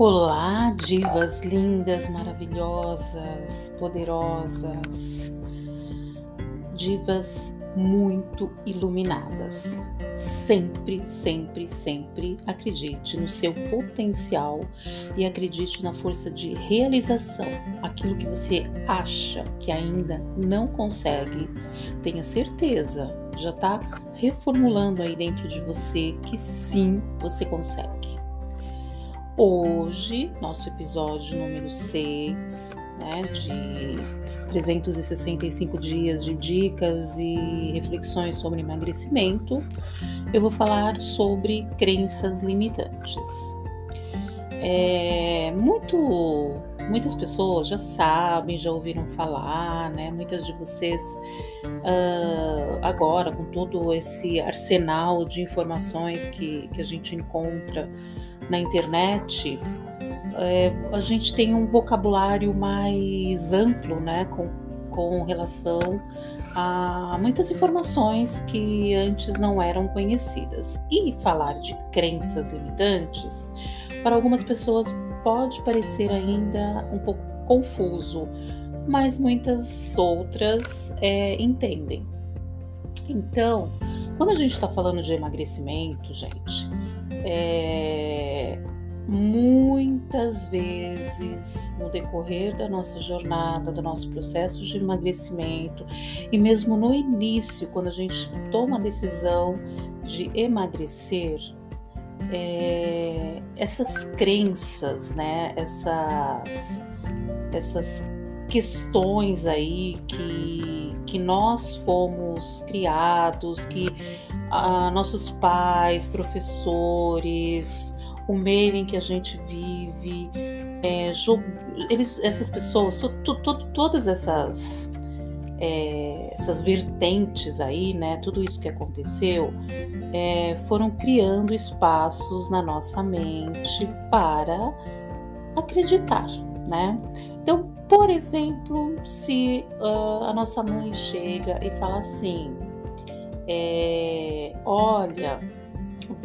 Olá, divas lindas, maravilhosas, poderosas, divas muito iluminadas. Sempre, sempre, sempre acredite no seu potencial e acredite na força de realização. Aquilo que você acha que ainda não consegue, tenha certeza, já está reformulando aí dentro de você que sim você consegue. Hoje, nosso episódio número 6, né, de 365 dias de dicas e reflexões sobre emagrecimento, eu vou falar sobre crenças limitantes. É, muito, muitas pessoas já sabem, já ouviram falar, né? Muitas de vocês uh, agora com todo esse arsenal de informações que, que a gente encontra na internet, é, a gente tem um vocabulário mais amplo, né, com, com relação a muitas informações que antes não eram conhecidas. E falar de crenças limitantes, para algumas pessoas pode parecer ainda um pouco confuso, mas muitas outras é, entendem. Então, quando a gente está falando de emagrecimento, gente, é, muitas vezes no decorrer da nossa jornada, do nosso processo de emagrecimento e mesmo no início, quando a gente toma a decisão de emagrecer, é, essas crenças, né, essas, essas questões aí que, que nós fomos criados, que ah, nossos pais, professores, o meio em que a gente vive, é, eles, essas pessoas, to, to, todas essas é, essas vertentes aí, né, tudo isso que aconteceu, é, foram criando espaços na nossa mente para acreditar, né? Então, por exemplo, se uh, a nossa mãe chega e fala assim, é, olha,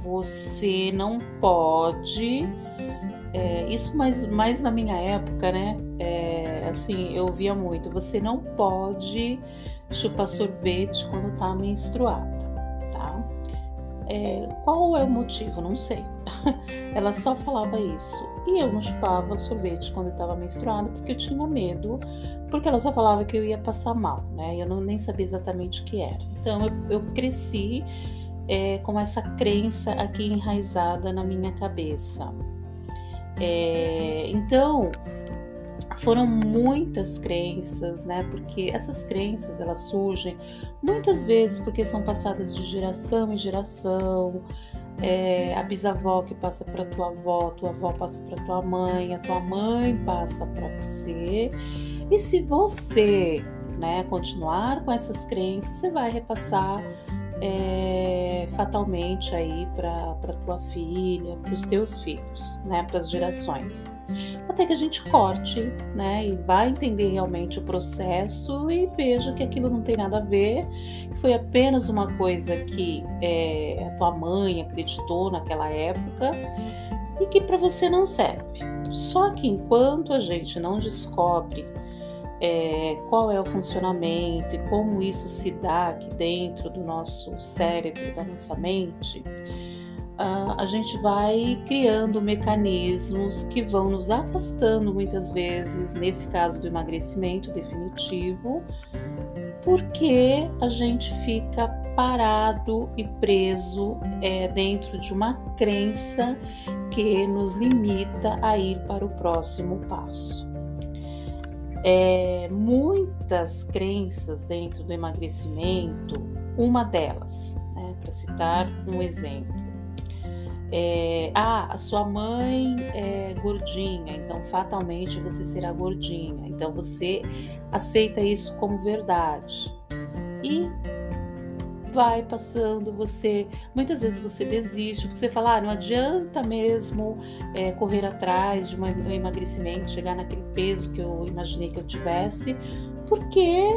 você não pode. É, isso mais, mais na minha época, né? É, assim, eu via muito. Você não pode chupar sorvete quando tá menstruada, tá? É, qual é o motivo? Não sei. Ela só falava isso. E eu não chupava sorvete quando eu estava menstruada porque eu tinha medo, porque ela só falava que eu ia passar mal, né? Eu não, nem sabia exatamente o que era. Então eu, eu cresci é, com essa crença aqui enraizada na minha cabeça. É, então foram muitas crenças, né? Porque essas crenças elas surgem muitas vezes porque são passadas de geração em geração. É, a bisavó que passa para tua avó, tua avó passa para tua mãe, a tua mãe passa para você. E se você, né, continuar com essas crenças, você vai repassar é, fatalmente aí para tua filha, para os teus filhos, né, para as gerações. Até que a gente corte, né, e vai entender realmente o processo e veja que aquilo não tem nada a ver, que foi apenas uma coisa que é, a tua mãe acreditou naquela época e que para você não serve. Só que enquanto a gente não descobre é, qual é o funcionamento e como isso se dá aqui dentro do nosso cérebro, da nossa mente, uh, a gente vai criando mecanismos que vão nos afastando muitas vezes, nesse caso do emagrecimento definitivo, porque a gente fica parado e preso é, dentro de uma crença que nos limita a ir para o próximo passo é, muitas crenças dentro do emagrecimento, uma delas, né, para citar um exemplo. É, ah, a sua mãe é gordinha, então fatalmente você será gordinha. Então você aceita isso como verdade. E vai passando, você muitas vezes você desiste, porque você fala, ah, não adianta mesmo é, correr atrás de um emagrecimento, chegar naquele peso que eu imaginei que eu tivesse, porque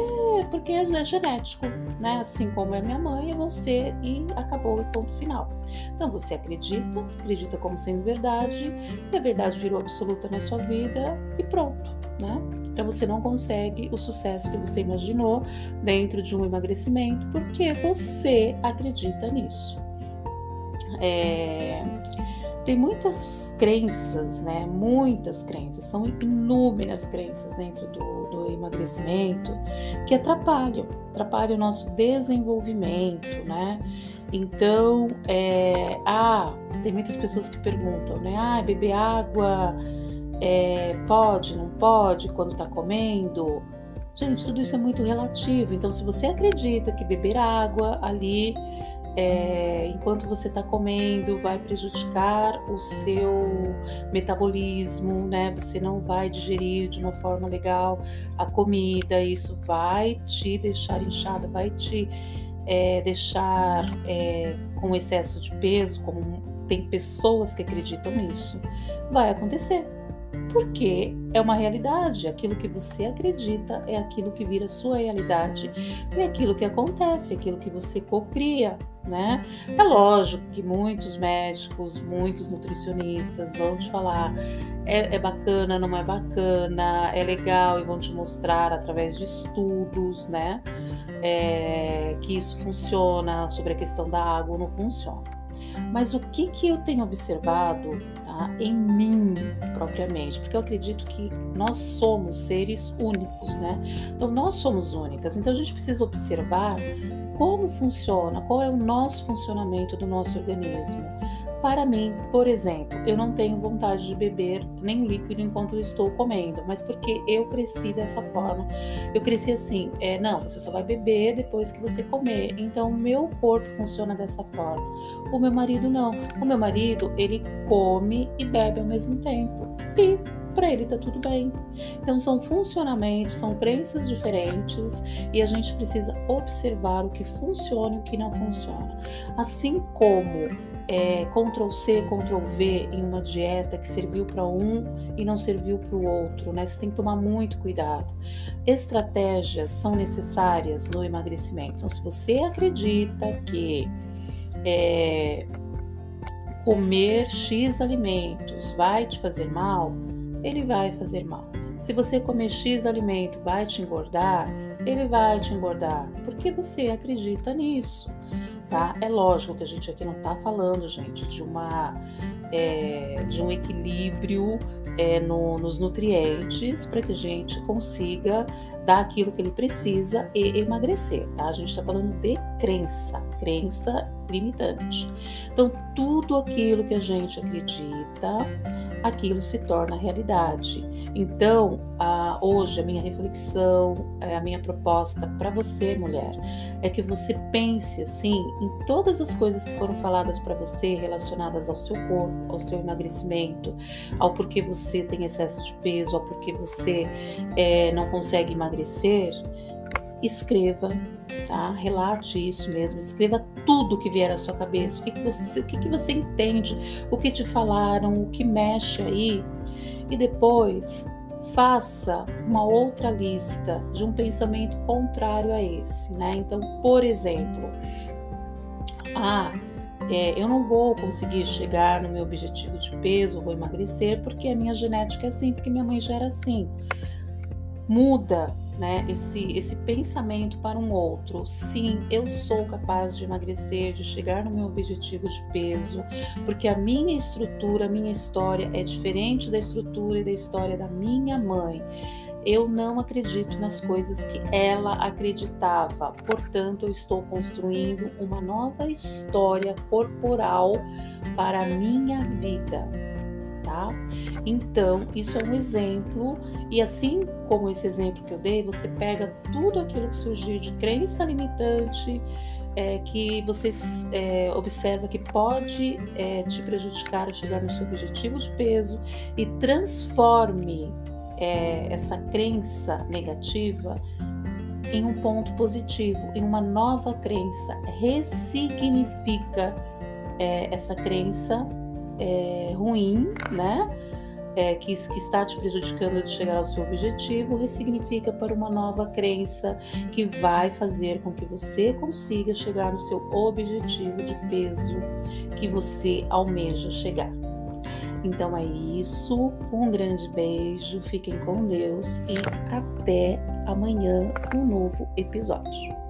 porque é genético, né? Assim como é minha mãe, é você e acabou e ponto final. Então você acredita, acredita como sendo verdade, e a verdade virou absoluta na sua vida e pronto, né? Então você não consegue o sucesso que você imaginou dentro de um emagrecimento porque você acredita nisso. É, tem muitas crenças, né? Muitas crenças, são inúmeras crenças dentro do, do emagrecimento que atrapalham, atrapalham o nosso desenvolvimento, né? Então, é, ah, tem muitas pessoas que perguntam, né? Ah, beber água é, pode, não pode quando tá comendo? Gente, tudo isso é muito relativo. Então, se você acredita que beber água ali é, enquanto você está comendo, vai prejudicar o seu metabolismo, né? Você não vai digerir de uma forma legal a comida, isso vai te deixar inchada, vai te é, deixar é, com excesso de peso, como tem pessoas que acreditam nisso, vai acontecer. Porque é uma realidade, aquilo que você acredita é aquilo que vira sua realidade, é aquilo que acontece, é aquilo que você cocria né? É lógico que muitos médicos, muitos nutricionistas vão te falar é, é, bacana, não é bacana, é legal e vão te mostrar através de estudos, né? É, que isso funciona sobre a questão da água não funciona. Mas o que, que eu tenho observado em mim propriamente? Porque eu acredito que nós somos seres únicos, né? Então nós somos únicas. Então a gente precisa observar como funciona, qual é o nosso funcionamento do nosso organismo. Para mim, por exemplo, eu não tenho vontade de beber nem líquido enquanto estou comendo, mas porque eu cresci dessa forma. Eu cresci assim, é, não, você só vai beber depois que você comer. Então, meu corpo funciona dessa forma. O meu marido não. O meu marido, ele come e bebe ao mesmo tempo. E para ele tá tudo bem. Então são funcionamentos, são crenças diferentes e a gente precisa observar o que funciona e o que não funciona. Assim como é, Ctrl C, Ctrl V em uma dieta que serviu para um e não serviu para o outro, né? Você tem que tomar muito cuidado. Estratégias são necessárias no emagrecimento. Então, se você acredita que é, comer X alimentos vai te fazer mal, ele vai fazer mal. Se você comer X alimento vai te engordar, ele vai te engordar, porque você acredita nisso, tá? É lógico que a gente aqui não tá falando, gente, de uma é, de um equilíbrio é, no, nos nutrientes para que a gente consiga dar aquilo que ele precisa e emagrecer, tá? A gente está falando de crença, crença limitante. Então, tudo aquilo que a gente acredita aquilo se torna realidade. Então, hoje a minha reflexão, é, a minha proposta para você, mulher, é que você pense assim em todas as coisas que foram faladas para você relacionadas ao seu corpo, ao seu emagrecimento, ao porquê você tem excesso de peso, ao porquê você é, não consegue emagrecer. Escreva, tá? Relate isso mesmo, escreva tudo que vier à sua cabeça, o que, que você, o que, que você entende, o que te falaram, o que mexe aí, e depois faça uma outra lista de um pensamento contrário a esse, né? Então, por exemplo, ah, é, eu não vou conseguir chegar no meu objetivo de peso, vou emagrecer porque a minha genética é assim, porque minha mãe já era assim. Muda né, esse, esse pensamento para um outro. Sim, eu sou capaz de emagrecer, de chegar no meu objetivo de peso, porque a minha estrutura, a minha história é diferente da estrutura e da história da minha mãe. Eu não acredito nas coisas que ela acreditava, portanto, eu estou construindo uma nova história corporal para a minha vida tá? Então, isso é um exemplo, e assim como esse exemplo que eu dei, você pega tudo aquilo que surgir de crença limitante, é, que você é, observa que pode é, te prejudicar a chegar no seu objetivo de peso e transforme é, essa crença negativa em um ponto positivo, em uma nova crença. Ressignifica é, essa crença é, ruim, né? é, que, que está te prejudicando de chegar ao seu objetivo, ressignifica para uma nova crença que vai fazer com que você consiga chegar no seu objetivo de peso que você almeja chegar. Então é isso, um grande beijo, fiquem com Deus e até amanhã um novo episódio.